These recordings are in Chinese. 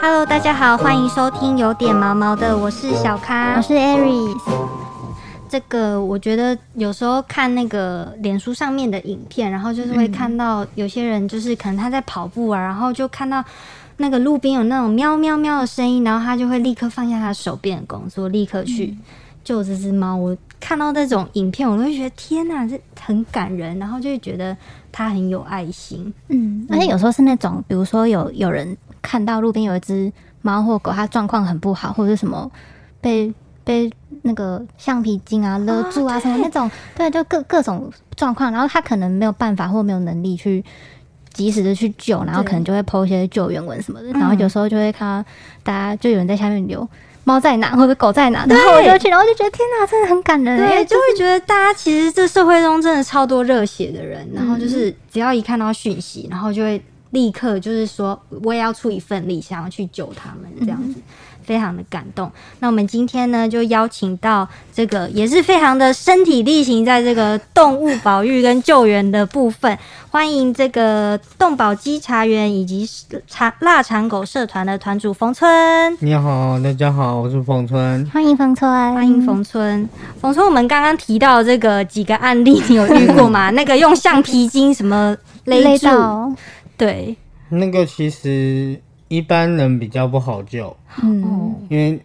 Hello，大家好，欢迎收听有点毛毛的，我是小咖，我是 Aries。这个我觉得有时候看那个脸书上面的影片，然后就是会看到有些人就是可能他在跑步啊，然后就看到那个路边有那种喵喵喵的声音，然后他就会立刻放下他手边的工作，立刻去救这只猫。我看到那种影片，我都会觉得天哪，这很感人，然后就会觉得他很有爱心。嗯，而且有时候是那种，比如说有有人看到路边有一只猫或狗，它状况很不好，或者是什么被被那个橡皮筋啊勒住啊，什么那种，对，就各各种状况，然后他可能没有办法或没有能力去及时的去救，然后可能就会抛一些救援文什么的，然后有时候就会看到大家就有人在下面留猫在哪或者狗在哪，然后我就去，然后就觉得天哪，真的很感人，对，就会觉得大家其实这社会中真的超多热血的人，然后就是只要一看到讯息，然后就会立刻就是说我也要出一份力，想要去救他们这样子。非常的感动。那我们今天呢，就邀请到这个也是非常的身体力行，在这个动物保育跟救援的部分，欢迎这个动保稽查员以及长腊肠狗社团的团主冯村。你好，大家好，我是冯村。欢迎冯村，欢迎冯村。冯村，我们刚刚提到这个几个案例，你有遇过吗？那个用橡皮筋什么勒住？对，那个其实。一般人比较不好救，嗯，因为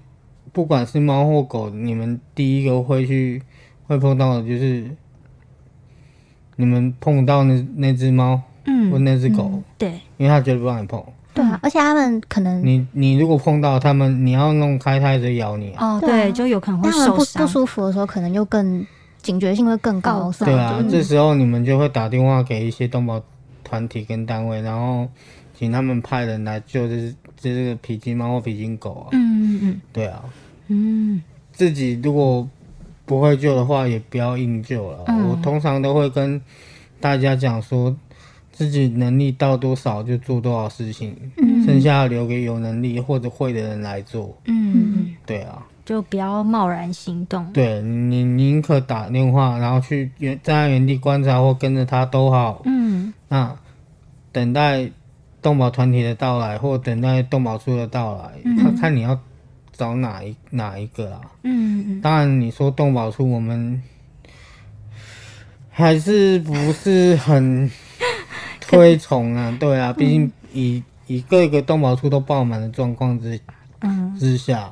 不管是猫或狗，你们第一个会去会碰到的就是你们碰到那那只猫，嗯，或那只狗，对，因为它绝对不让你碰，对啊，而且他们可能你你如果碰到他们，你要弄开它就咬你，哦，对，就有可能会受伤，不不舒服的时候可能就更警觉性会更高，对啊，这时候你们就会打电话给一些动保团体跟单位，然后。请他们派人来救这这这个皮筋猫或皮筋狗啊。嗯嗯嗯，对啊。嗯，自己如果不会救的话，也不要硬救了。我通常都会跟大家讲说，自己能力到多少就做多少事情，嗯剩下留给有能力或者会的人来做。嗯嗯，对啊，就不要贸然行动。对你宁可打电话，然后去原在原地观察或跟着他都好。嗯，那等待。动保团体的到来，或等待动保处的到来，看看你要找哪一哪一个啊？嗯当然，你说动保处，我们 还是不是很 推崇啊？对啊，毕竟以以各个动保处都爆满的状况之之下，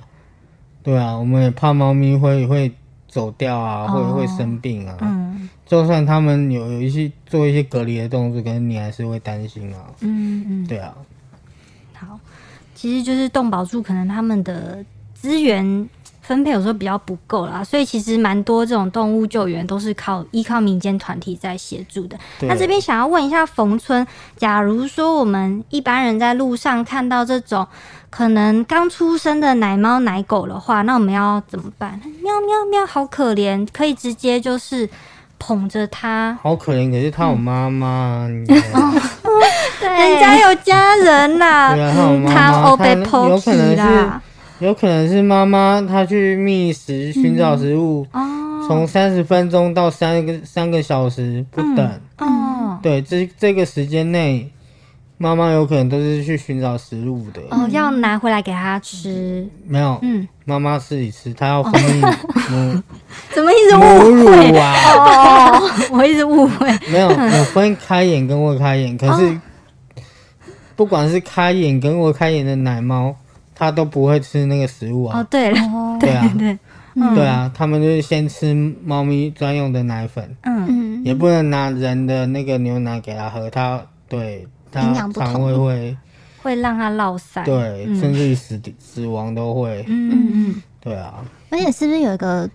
对啊，我们也怕猫咪会会走掉啊，会会生病啊。嗯。就算他们有有一些做一些隔离的动作，可能你还是会担心啊。嗯嗯，对啊。好，其实就是动保处可能他们的资源分配有时候比较不够啦，所以其实蛮多这种动物救援都是靠依靠民间团体在协助的。那这边想要问一下冯村，假如说我们一般人在路上看到这种可能刚出生的奶猫奶狗的话，那我们要怎么办？喵喵喵，好可怜，可以直接就是。捧着他，好可怜。可是他有妈妈，人家有家人呐。对啊，他有妈妈，他有可能是，有可能是妈妈，她去觅食，寻找食物，从三十分钟到三个三个小时不等。哦，对，这这个时间内。妈妈有可能都是去寻找食物的哦，要拿回来给他吃。没有，嗯，妈妈自己吃，她要分泌 母，怎么一直误会啊？哦，我一直误会。没有，有分开眼跟未开眼，可是不管是开眼跟未开眼的奶猫，它都不会吃那个食物啊。哦，对了，对啊，对，对啊，他们就是先吃猫咪专用的奶粉，嗯嗯，也不能拿人的那个牛奶给它喝，它对。营养不同，会会会让它落腮，对，甚至于死死亡都会。嗯嗯嗯，对啊。而且是不是有一个，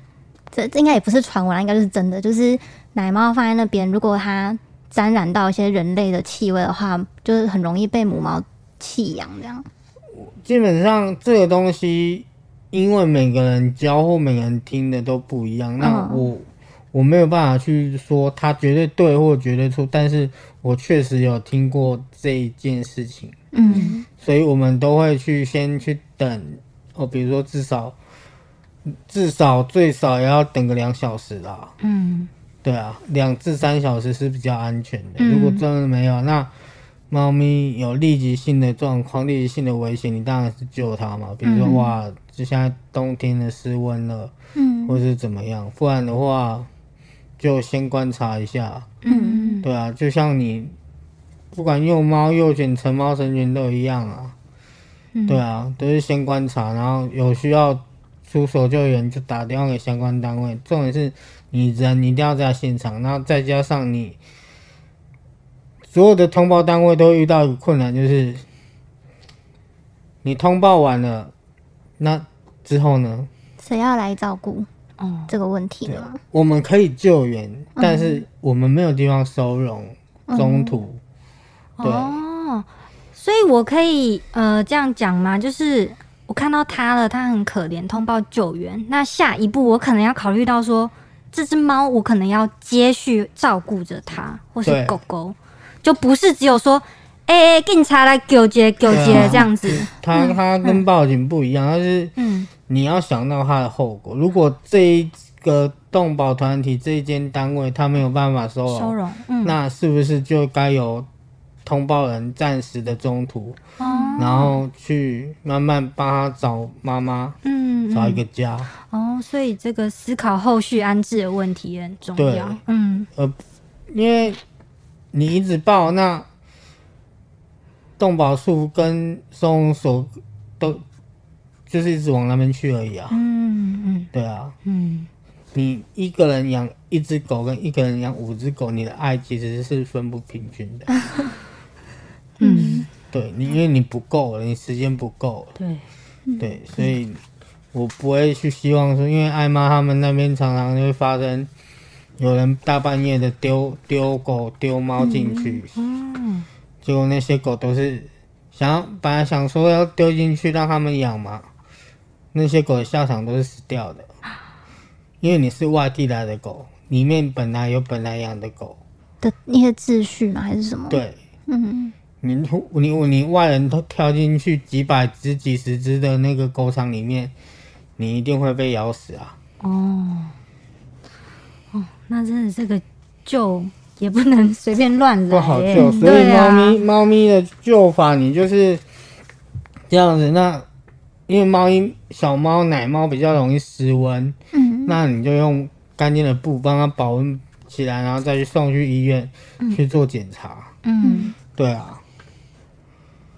这这应该也不是传闻，应该就是真的，就是奶猫放在那边，如果它沾染到一些人类的气味的话，就是很容易被母猫弃养这样。基本上这个东西，因为每个人教或每个人听的都不一样，那我。我没有办法去说他绝对对或绝对错，但是我确实有听过这一件事情，嗯，所以我们都会去先去等，哦，比如说至少至少最少也要等个两小时啦，嗯，对啊，两至三小时是比较安全的。如果真的没有，那猫咪有立即性的状况、立即性的危险，你当然是救它嘛。比如说，哇，就现在冬天的室温了，嗯，或是怎么样，不然的话，就先观察一下。嗯嗯，对啊，就像你不管幼猫、幼犬、成猫、成犬都一样啊。对啊，都是先观察，然后有需要出手救援就打电话给相关单位。重点是你人一定要在现场，然后再加上你。所有的通报单位都遇到一个困难，就是你通报完了，那之后呢？谁要来照顾？哦，这个问题吗？我们可以救援，但是我们没有地方收容，中途。哦，所以我可以呃这样讲吗？就是我看到它了，它很可怜，通报救援。那下一步我可能要考虑到说，这只猫我可能要接续照顾着它，或是狗狗。就不是只有说，哎，警察来救接救接这样子。他他跟报警不一样，他是，嗯，你要想到他的后果。如果这一个动保团体这一间单位他没有办法收容，收容，那是不是就该由通报人暂时的中途，然后去慢慢帮他找妈妈，嗯，找一个家。哦，所以这个思考后续安置的问题也很重要。嗯，呃，因为。你一直报，那动保处跟收容所都就是一直往那边去而已啊。嗯嗯，对啊。嗯，你一个人养一只狗跟一个人养五只狗，你的爱其实是分不平均的。嗯，对你，因为你不够了，你时间不够。对，对，所以我不会去希望说，因为艾妈他们那边常常就会发生。有人大半夜的丢丢狗丢猫进去，嗯，结果那些狗都是想要本来想说要丢进去让他们养嘛，那些狗的下场都是死掉的，因为你是外地来的狗，里面本来有本来养的狗的那些秩序吗？还是什么？对，嗯，你你你外人都跳进去几百只几十只的那个狗场里面，你一定会被咬死啊！哦。哦那真的这个救也不能随便乱来，不好救。所以猫咪猫咪的救法，你就是这样子。那因为猫咪小猫奶猫比较容易失温，嗯，那你就用干净的布帮它保温起来，然后再去送去医院去做检查。嗯，对啊。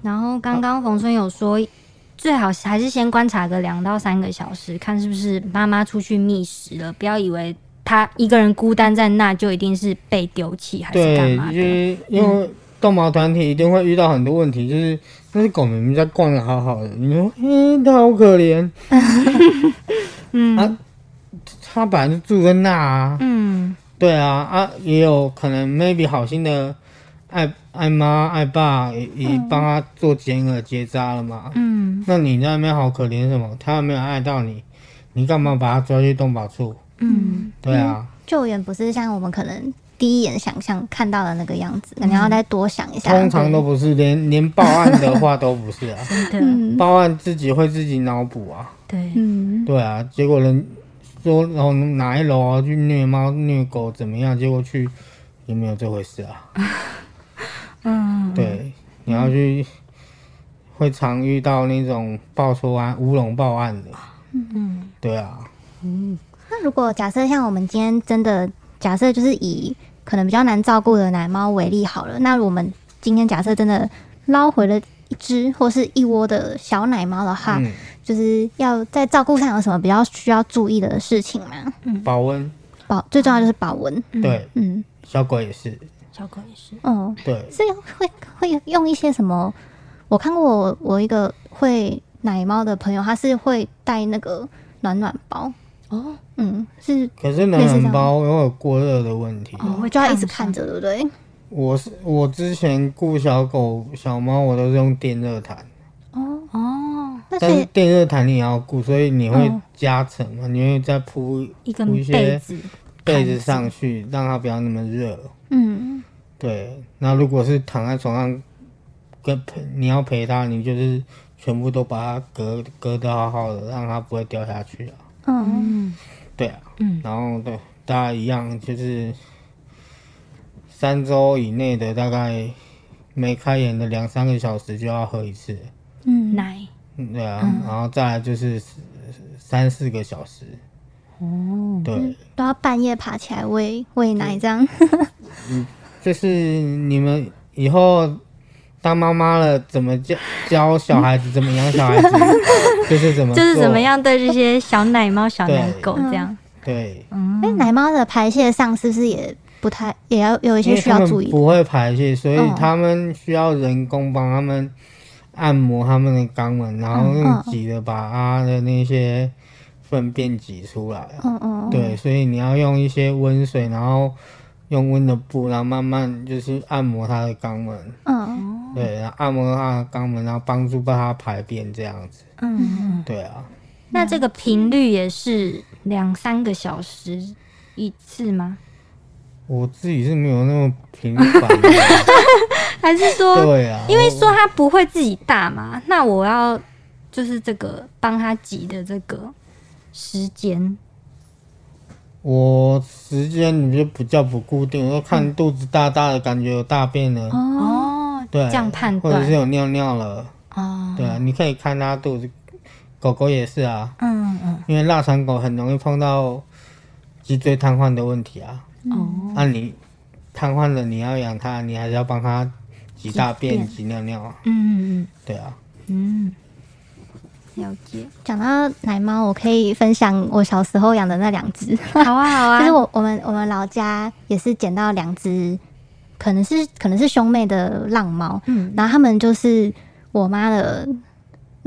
然后刚刚冯春有说，最好还是先观察个两到三个小时，看是不是妈妈出去觅食了，不要以为。他一个人孤单在那，就一定是被丢弃还是干嘛的？就是因为动保团体一定会遇到很多问题，就是那些狗明明在逛的好好的，你说，嗯，它好可怜，嗯，啊，它本来就住在那啊，嗯，对啊，啊，也有可能 maybe 好心的爱爱妈爱爸也也帮他做剪耳结扎了嘛，嗯，那你在那边好可怜什么？他又没有爱到你，你干嘛把他抓去动保处？嗯，对啊，救援不是像我们可能第一眼想象看到的那个样子，可能要再多想一下。通常都不是，连连报案的话都不是啊。真的，报案自己会自己脑补啊。对，嗯，对啊，结果人说然后哪一楼啊去虐猫虐狗怎么样？结果去也没有这回事啊。嗯，对，你要去会常遇到那种报错案乌龙报案的。嗯，对啊，嗯。那如果假设像我们今天真的假设就是以可能比较难照顾的奶猫为例好了，那我们今天假设真的捞回了一只或是一窝的小奶猫的话，就是要在照顾上有什么比较需要注意的事情吗？嗯，保温，保最重要就是保温。对，嗯，小狗也是，小狗也是，嗯，对，是会会用一些什么？我看过我我一个会奶猫的朋友，他是会带那个暖暖包。哦，嗯，是，可是暖暖包因为有过热的问题，我就要一直看着，对不对？我是我之前雇小狗小猫，我都是用电热毯。哦哦，但是电热毯你也要顾，所以你会加层嘛？你会再铺一个被子被子上去，让它不要那么热。嗯，对。那如果是躺在床上跟陪你要陪它，你就是全部都把它隔隔得好好的，让它不会掉下去啊。嗯，对啊，嗯，然后对大家一样，就是三周以内的大概没开眼的两三个小时就要喝一次，嗯，奶，对啊，然后再来就是三四个小时，哦，对，都要半夜爬起来喂喂奶这样，嗯，就是你们以后当妈妈了，怎么教教小孩子，怎么养小孩子，就是怎么就是怎么样对这些小奶猫、小奶狗这样，对，嗯，哎，奶猫的排泄上是不是也？不太也要有一些需要注意，不会排泄，所以他们需要人工帮他们按摩他们的肛门，然后用挤的把它的那些粪便挤出来。嗯嗯，对，所以你要用一些温水，然后用温的布，然后慢慢就是按摩它的肛门。嗯，对，然后按摩他的肛门，然后帮助帮他排便这样子。嗯，对啊。那这个频率也是两三个小时一次吗？我自己是没有那么频繁，还是说，对啊，因为说他不会自己大嘛，那我要就是这个帮他挤的这个时间，我时间你就比较不固定，要看肚子大大的感觉有大便了哦，对，这样判断，或者是有尿尿了哦，对啊，你可以看它肚子，狗狗也是啊，嗯嗯，因为腊肠狗很容易碰到脊椎瘫痪的问题啊。哦，那你瘫痪了，你要养它，你还是要帮它挤大便、挤尿尿啊？嗯嗯嗯，对啊。嗯，了解。讲到奶猫，我可以分享我小时候养的那两只。好啊，好啊。就是我我们我们老家也是捡到两只，可能是可能是兄妹的浪猫。嗯，然后他们就是我妈的。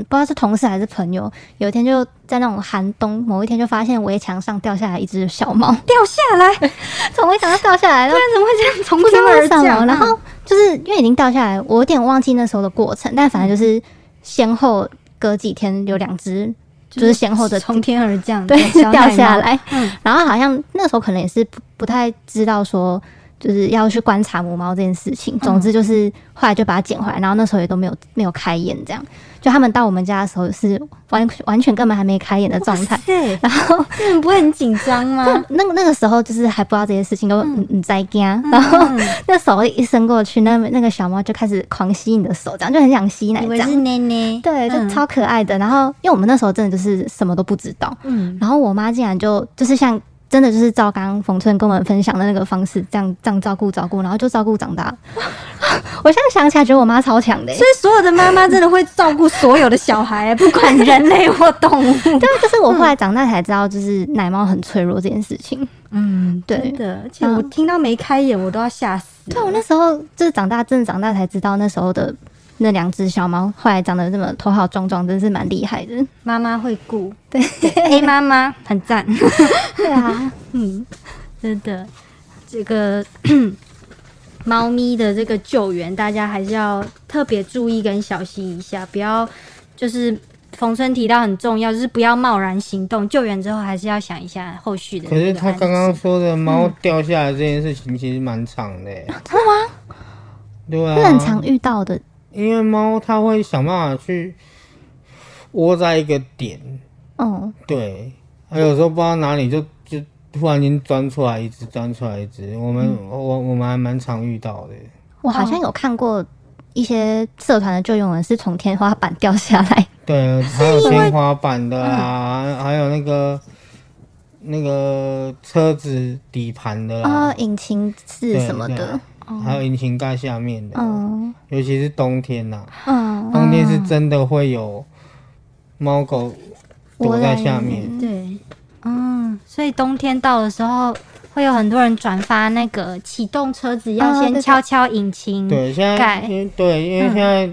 不知道是同事还是朋友，有一天就在那种寒冬，某一天就发现围墙上掉下来一只小猫，掉下来，从围墙上掉下来，不然 怎么会这样从天而降？然后就是因为已经掉下来，我有点忘记那时候的过程，但反正就是先后隔几天有两只，就是先后的从天而降，对，掉下来。嗯，然后好像那时候可能也是不不太知道说。就是要去观察母猫这件事情。总之就是后来就把它捡回来，然后那时候也都没有没有开眼，这样。就他们到我们家的时候是完完全根本还没开眼的状态。对。然后不会很紧张吗？那那个时候就是还不知道这些事情，都你在惊。然后那手一伸过去，那那个小猫就开始狂吸你的手，这样就很想吸奶。以为是奶奶。对，就超可爱的。然后因为我们那时候真的就是什么都不知道。嗯。然后我妈竟然就就是像。真的就是照刚刚冯春跟我们分享的那个方式，这样这样照顾照顾，然后就照顾长大。我现在想起来，觉得我妈超强的。所以所有的妈妈真的会照顾所有的小孩，不管人类或动物。对，就是我后来长大才知道，就是奶猫很脆弱这件事情。嗯，对的。而且我听到没开眼，我都要吓死。对，我那时候就是长大，真的长大才知道那时候的。那两只小猫后来长得这么头好壮壮，真是蛮厉害的。妈妈会顾，对，黑妈妈很赞。对啊，嗯，真的，这个 猫咪的这个救援，大家还是要特别注意跟小心一下，不要就是冯春提到很重要，就是不要贸然行动。救援之后还是要想一下后续的。可是他刚刚说的猫掉下来这件事情，其实蛮长的，真的吗？对啊，是很常遇到的。因为猫它会想办法去窝在一个点，嗯，对，还有时候不知道哪里就就突然间钻出来一只，钻出来一只，我们我我们还蛮常遇到的。我好像有看过一些社团的救援人是从天花板掉下来，对，还有天花板的啊，还有那个那个车子底盘的啊，引擎室什么的。还有引擎盖下面的，尤其是冬天呐，冬天是真的会有猫狗躲在下面。对，嗯，所以冬天到的时候，会有很多人转发那个启动车子要先敲敲引擎对，现在对，因为现在，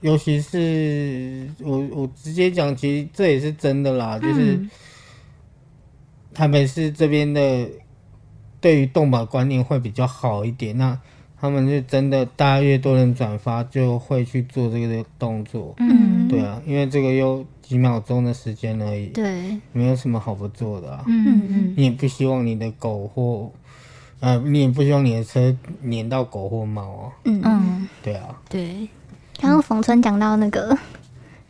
尤其是我我直接讲，其实这也是真的啦，就是台北市这边的。对于动保观念会比较好一点，那他们就真的大家越多人转发，就会去做这个动作。嗯，对啊，因为这个又几秒钟的时间而已，对，没有什么好不做的啊。嗯嗯，你也不希望你的狗或呃，你也不希望你的车粘到狗或猫啊。嗯嗯，对啊，对。刚刚冯春讲到那个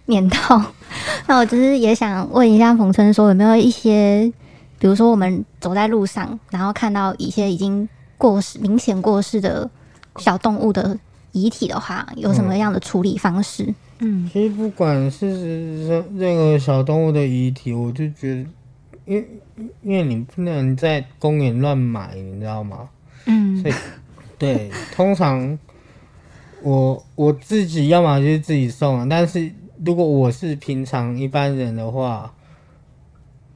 粘到，那我就是也想问一下冯春，说有没有一些。比如说，我们走在路上，然后看到一些已经过世、明显过世的小动物的遗体的话，有什么样的处理方式？嗯，其实不管是任任何小动物的遗体，我就觉得，因为因为你不能在公园乱买，你知道吗？嗯所以对，通常我我自己要么就是自己送啊，但是如果我是平常一般人的话，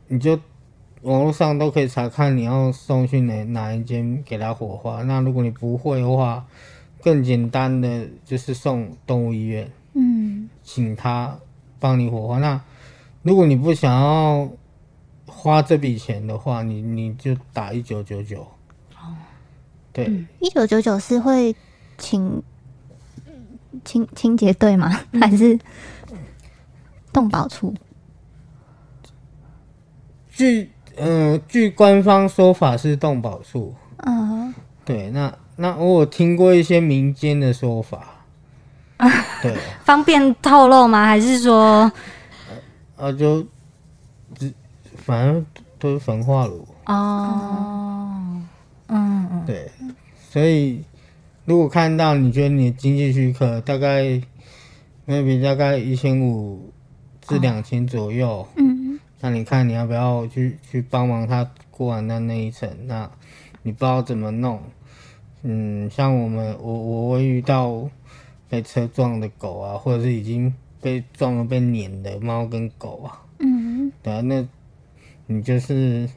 你就网络上都可以查看你要送去哪哪一间给他火化。那如果你不会的话，更简单的就是送动物医院。嗯请他帮你火化。那如果你不想要花这笔钱的话，你你就打一九九九。对，一九九九是会请清清洁队吗？还是动保处？据呃据官方说法是动保处。嗯对，那那我有听过一些民间的说法。对，方便透露吗？还是说，啊就只反正都是焚化炉。哦，嗯嗯对，所以如果看到你觉得你的经济许可大概 maybe 大概一千五至两千左右，嗯那你看你要不要去去帮忙他过完那那一层？那你不知道怎么弄，嗯，像我们我我会遇到被车撞的狗啊，或者是已经被撞了被碾的猫跟狗啊，嗯对啊，那你就是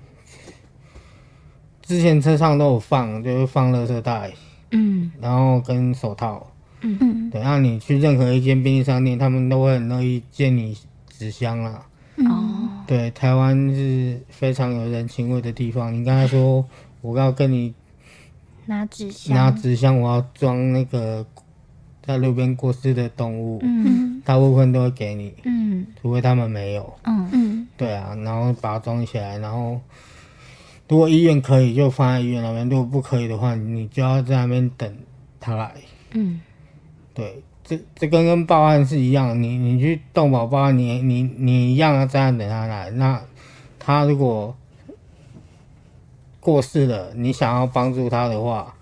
之前车上都有放，就是放垃圾袋，嗯然后跟手套。嗯等下你去任何一间便利商店，他们都会很乐意借你纸箱啦。哦对，台湾是非常有人情味的地方。你刚才说我要跟你拿纸箱，拿纸箱，我要装那个在路边过世的动物，嗯。大部分都会给你，嗯。除非他们没有。嗯。嗯。对啊，然后把它装起来，然后如果医院可以就放在医院那边，如果不可以的话，你就要在那边等他来。嗯。对，这这跟跟报案是一样，你你去动保报案，你你你一样要在那等他来。那他如果过世了，你想要帮助他的话，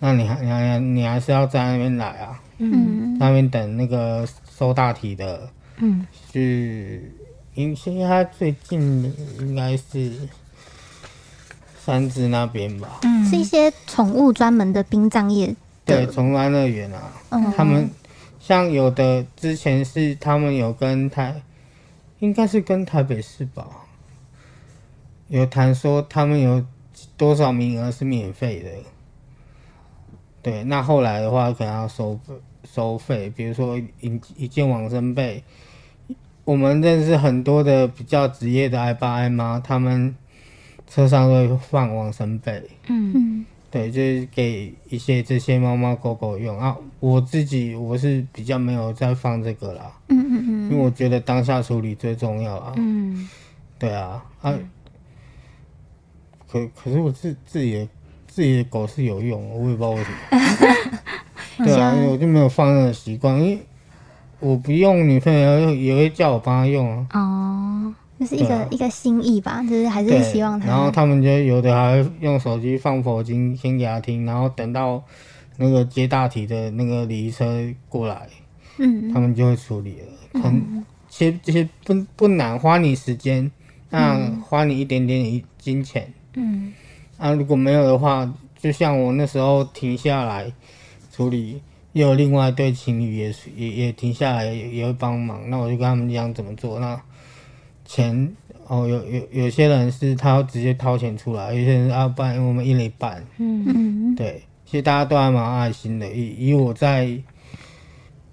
那你还你还你还是要在那边来啊，嗯那边等那个收大体的嗯去。因现在他最近的应该是三只那边吧？嗯，是一些宠物专门的殡葬业对，宠物安乐园啊。嗯他们像有的之前是他们有跟台，应该是跟台北市吧，有谈说他们有多少名额是免费的。对，那后来的话可能要收收费，比如说一一件往生被，我们认识很多的比较职业的爱爸爱妈，他们车上都会放往生被。嗯嗯对，就是给一些这些猫猫狗狗用啊。我自己我是比较没有在放这个啦，嗯嗯嗯因为我觉得当下处理最重要啊。嗯对啊，啊，可可是我自自己的自己的狗是有用，我也不知道为什么。对啊，我就没有放那个习惯，因为我不用，女朋友也会叫我帮她用啊。哦，就是一个一个心意吧，就是还是，希望他，然后他们就有的还会用手机放佛经，先给他听，然后等到那个接大体的那个礼仪车过来，嗯他们就会处理了。很，其实这些不不难，花你时间，那花你一点点一金钱。嗯啊，如果没有的话，就像我那时候停下来处理，又有另外一对情侣也是也也停下来也也会帮忙，那我就跟他们讲怎么做。那钱哦，有有有些人是他要直接掏钱出来，有些人是啊，不然我们一人一半。嗯嗯对，其实大家都还蛮爱心的。以以我在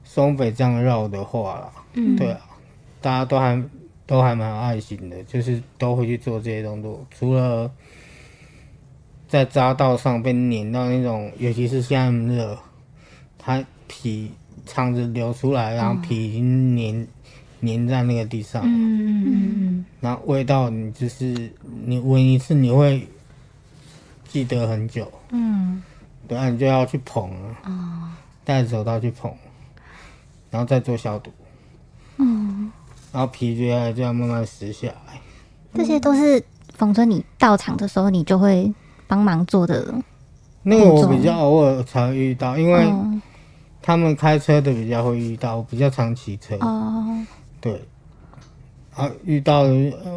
松北这样绕的话啦，嗯对啊，大家都还都还蛮有爱心的，就是都会去做这些动作。除了在匝道上被碾到那种，尤其是现在热，它皮肠子流出来，然后皮已经粘粘在那个地上，嗯嗯然后味道你就是你闻一次你会记得很久。嗯。对啊，你就要去捧啊，戴着手套去捧，然后再做消毒，嗯，然后皮就要这样慢慢撕下来。这些都是冯春你到场的时候你就会帮忙做的那个我比较偶尔才会遇到，因为他们开车的比较会遇到，我比较常骑车。哦，对，啊，遇到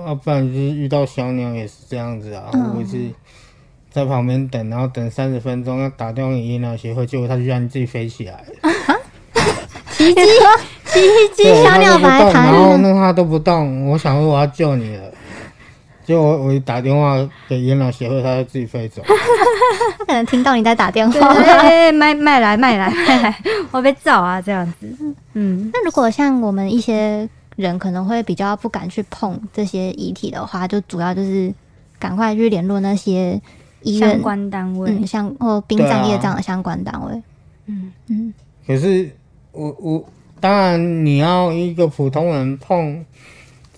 啊，不然就是遇到小鸟也是这样子啊，我是在旁边等，然后等三十分钟，要打电话给野鸟协会，结果它居然自己飞起来了。奇迹，奇迹，小鸟白糖，然后那它都不动，我想说我要救你了。就我我打电话给元老协会，他就自己飞走。他可能听到你在打电话，哎，卖卖来卖来卖来，我被找啊这样子。嗯，那如果像我们一些人可能会比较不敢去碰这些遗体的话，就主要就是赶快去联络那些医院相关单位，像或殡葬业这样的相关单位。嗯嗯。可是我我当然你要一个普通人碰。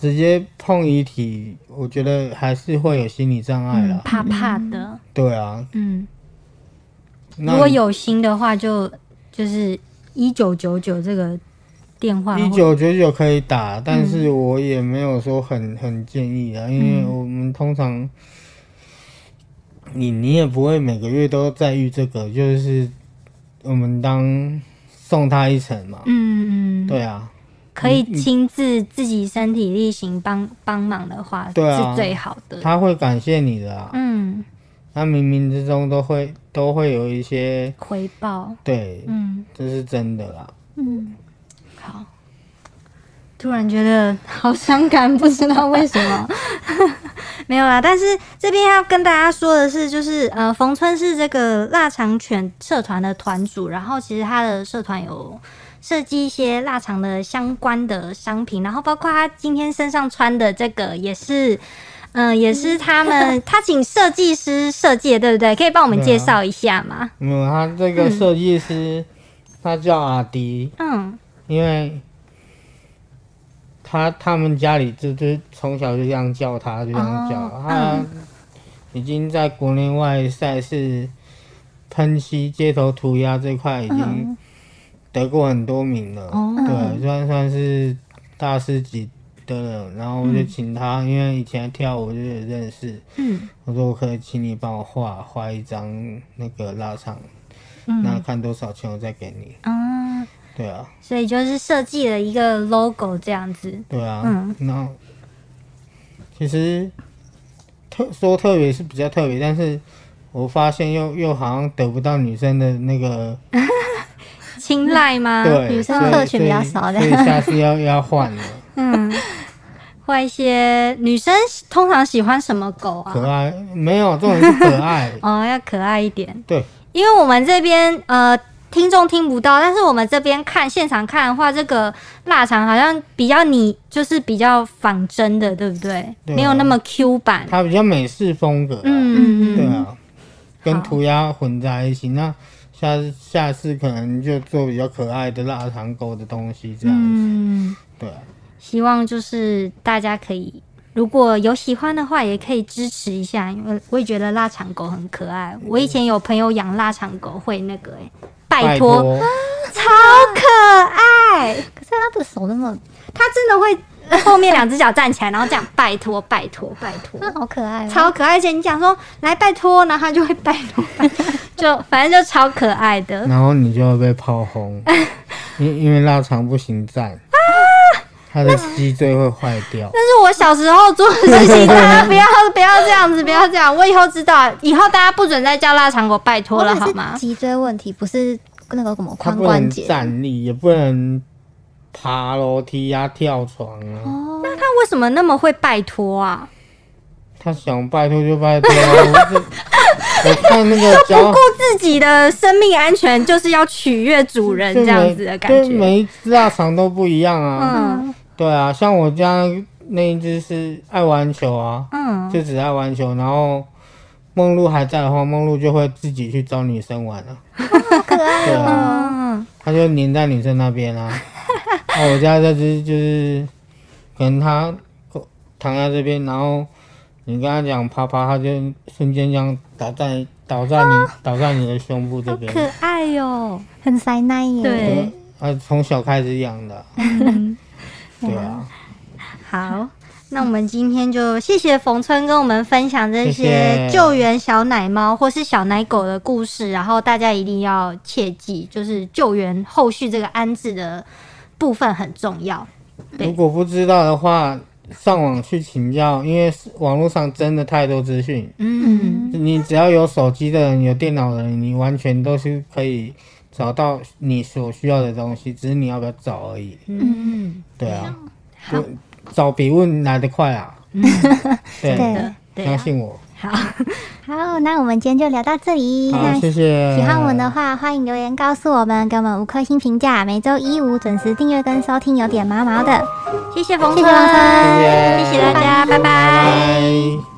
直接碰遗体，我觉得还是会有心理障碍了，怕怕的。对啊，嗯，如果有心的话，就就是一九九九这个电话，一九九九可以打，但是我也没有说很很建议啊，因为我们通常，你你也不会每个月都在遇这个，就是我们当送他一程嘛，嗯嗯，对啊。可以亲自自己身体力行帮帮忙的话，对是最好的。他会感谢你的啊，嗯，他冥冥之中都会都会有一些回报。对，嗯，这是真的啦。嗯，好，突然觉得好伤感，不知道为什么。没有啦，但是这边要跟大家说的是，就是呃，冯春是这个腊肠犬社团的团主，然后其实他的社团有。设计一些腊肠的相关的商品，然后包括他今天身上穿的这个也是，嗯，也是他们 他请设计师设计的，对不对？可以帮我们介绍一下吗？没有，他这个设计师他叫阿迪，嗯，因为他他们家里就就从小就这样叫他，就这样叫他，已经在国内外赛事喷漆街头涂鸦这块已经。得过很多名了，对，算算是大师级的人。然后我就请他，因为以前跳舞就有认识。嗯，我说我可以请你帮我画画一张那个腊肠，那看多少钱我再给你。啊，对啊。所以就是设计了一个 logo 这样子。对啊。嗯。那其实特说特别是比较特别，但是我发现又又好像得不到女生的那个。青睐吗？对，女生客群比较少的，所以下次要要换了。嗯，换一些女生通常喜欢什么狗啊？可爱？没有，这种是可爱。哦，要可爱一点。对，因为我们这边呃听众听不到，但是我们这边看现场看的话，这个腊肠好像比较你就是比较仿真的，对不对？没有那么 Q 版，它比较美式风格。嗯嗯嗯，对啊，跟涂鸦混在一起那。下下次可能就做比较可爱的腊肠狗的东西，这样子。对，希望就是大家可以如果有喜欢的话，也可以支持一下，因为我也觉得腊肠狗很可爱。我以前有朋友养腊肠狗，会那个哎，拜托，超可爱。可是它的手那么，它真的会。后面两只脚站起来，然后这样拜托拜托拜托，好可爱，超可爱！而且你讲说来拜托，然后它就会拜托，就反正就超可爱的。然后你就会被炮轰，因 因为腊肠不行站，他的脊椎会坏掉。那是我小时候做的事情，大家不要不要这样子，不要这样。我以后知道，以后大家不准再叫腊肠狗拜托了，好吗？脊椎问题不是那个什么髋关节，站立也不能。爬楼梯呀，跳床啊！哦，那他为什么那么会拜托啊？他想拜托就拜托。我看那个都不顾自己的生命安全，就是要取悦主人这样子的感觉。每一只腊肠都不一样啊。嗯，对啊，像我家那一只是爱玩球啊，嗯，就只爱玩球。然后梦露还在的话，梦露就会自己去找女生玩了。好可爱哦！他就黏在女生那边啊。我家这只就是，可能它躺在这边，然后你跟它讲啪啪，它就瞬间这样倒在倒在你倒在你的胸部这边，可爱哟，很塞奶耶。对，啊，从小开始养的。对啊。好，那我们今天就谢谢冯春跟我们分享这些救援小奶猫或是小奶狗的故事，然后大家一定要切记，就是救援后续这个安置的部分很重要。如果不知道的话，上网去请教，因为网络上真的太多资讯。嗯，你只要有手机的人，有电脑的人，你完全都是可以找到你所需要的东西，只是你要不要找而已。嗯，对啊。找比问来得快啊！对的，相信我。好，好，那我们今天就聊到这里。那，谢谢。喜欢我们的话，欢迎留言告诉我们，给我们五颗星评价。每周一五准时订阅跟收听，有点毛毛的。谢谢冯春，谢谢大家，拜拜。